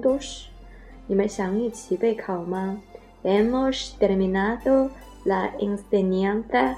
都是，你们想一起备考吗？Hemos terminado la enseñanza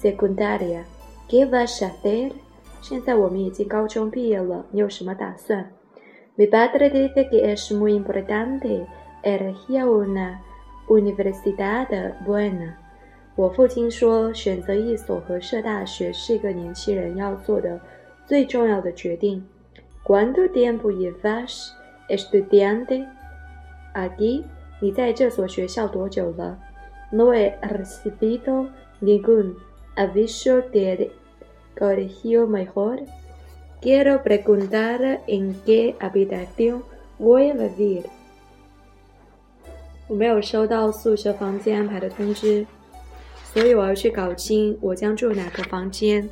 secundaria. Qué vas a hacer？现在我们已经高中毕业了，你有什么打算？Mi padre dice que es muy importante elegir una universidad buena. 我父亲说，选择一所合适大学是一个年轻人要做的最重要的决定。Cuando tiempo llevas Estudiante, aquí. ¿Y en esta escuela c u n o t i e m a s e s t o No he recibido ningún aviso de corregir mejor. Quiero preguntar en qué habitación voy a vivir. 没有收到宿舍房间安排的通知，所以我要去搞清我将住哪个房间。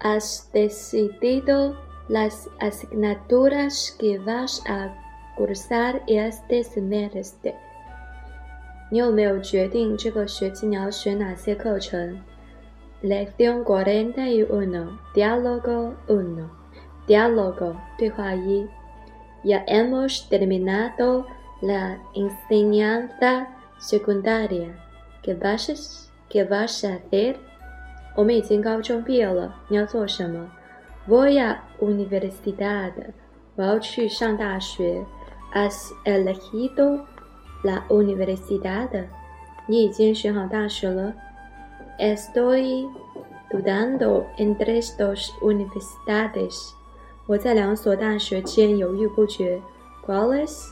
has decidido las asignaturas que vas a cursar este semestre. 你有没有决定这个学期你要选哪些课程？Lección cuarenta Lección uno, diálogo uno, diálogo Ya hemos terminado la enseñanza secundaria. que vas, qué vas a hacer? 我们已经高中毕业了，你要做什么？Voy a universidad，我要去上大学。Has elegido la universidad，你已经选好大学了。Estoy dudando entre dos universidades，我在两所大学间犹豫不决。¿Cuáles？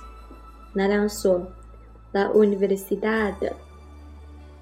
哪两所？La universidad。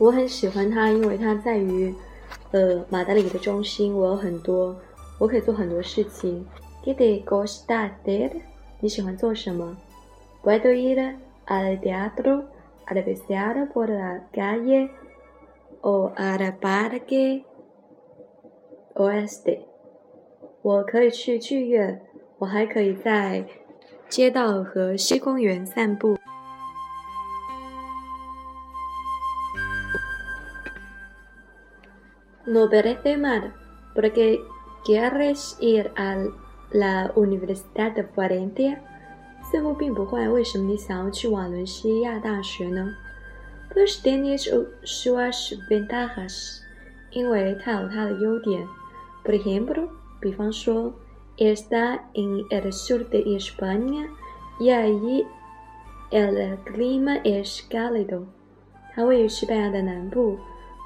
我很喜欢它，因为它在于，呃，马德里的中心。我有很多，我可以做很多事情。Digo estás a l e í 你喜欢做什么？Puedo ir al teatro, al vestíario por la calle o al parque o al esté。我可以去剧院，我还可以在街道和西公园散步。no parece mal, porque quieres ir a la Universidad de Florencia. 似乎并不坏，为什么你想要去瓦伦西亚大学呢？Pues tiene sus ventajas，因为它有它的优点。Por está en el sur de España y allí el clima es cálido。它位于西班牙的南部。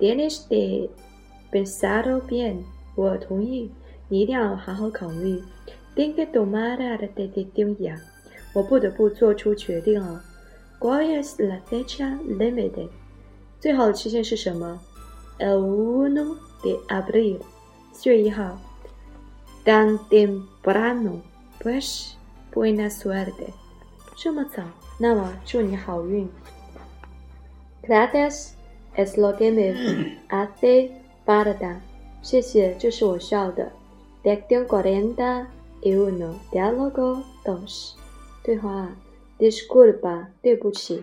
Denis, te pensarlo bien. 我同意，你一定要好好考虑。Tengo que tomar la decisión ya. 我不得不做出决定了。Cuál es la fecha límite? 最好的期限是什么？El uno de abril. 四月一号。Tan temprano, pues, buena suerte. 这么早，那么祝你好运。Clases. 谢谢，这是要的吧？对不起。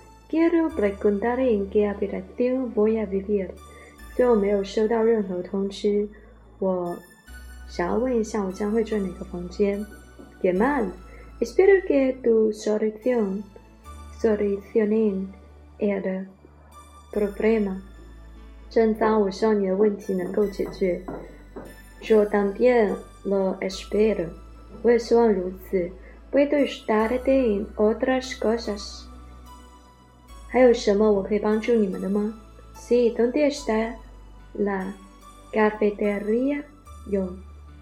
Quiero preguntar en qué habitación voy a vivir. Yo me he recibido ningún notificación. Quiero preguntar en qué habitación voy a mal. Espero que tu solución solucione el problema. Yo también lo espero. Voy a Puedo estar en otras cosas. ¿Hay 还有什么我可以帮助你们的吗？Sí, ¿dónde está la cafetería? Yo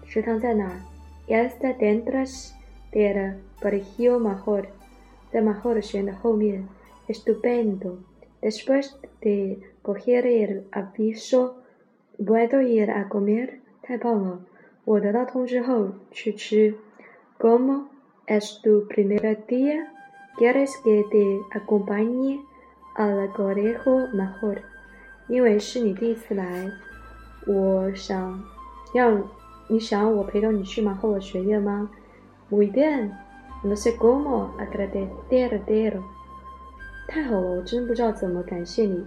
Está dentro del barrio mejor. la Major Estupendo. Después de coger el aviso, ¿puedo ir a comer? ¿Cómo? es tu primer día? ¿Quieres que te acompañe? 阿拉格里夫，蛮好因为是你第一次来，我想，要，你想要我陪同你去马赫的学院吗？不一点。那么谢过太好了，我真不知道怎么感谢你。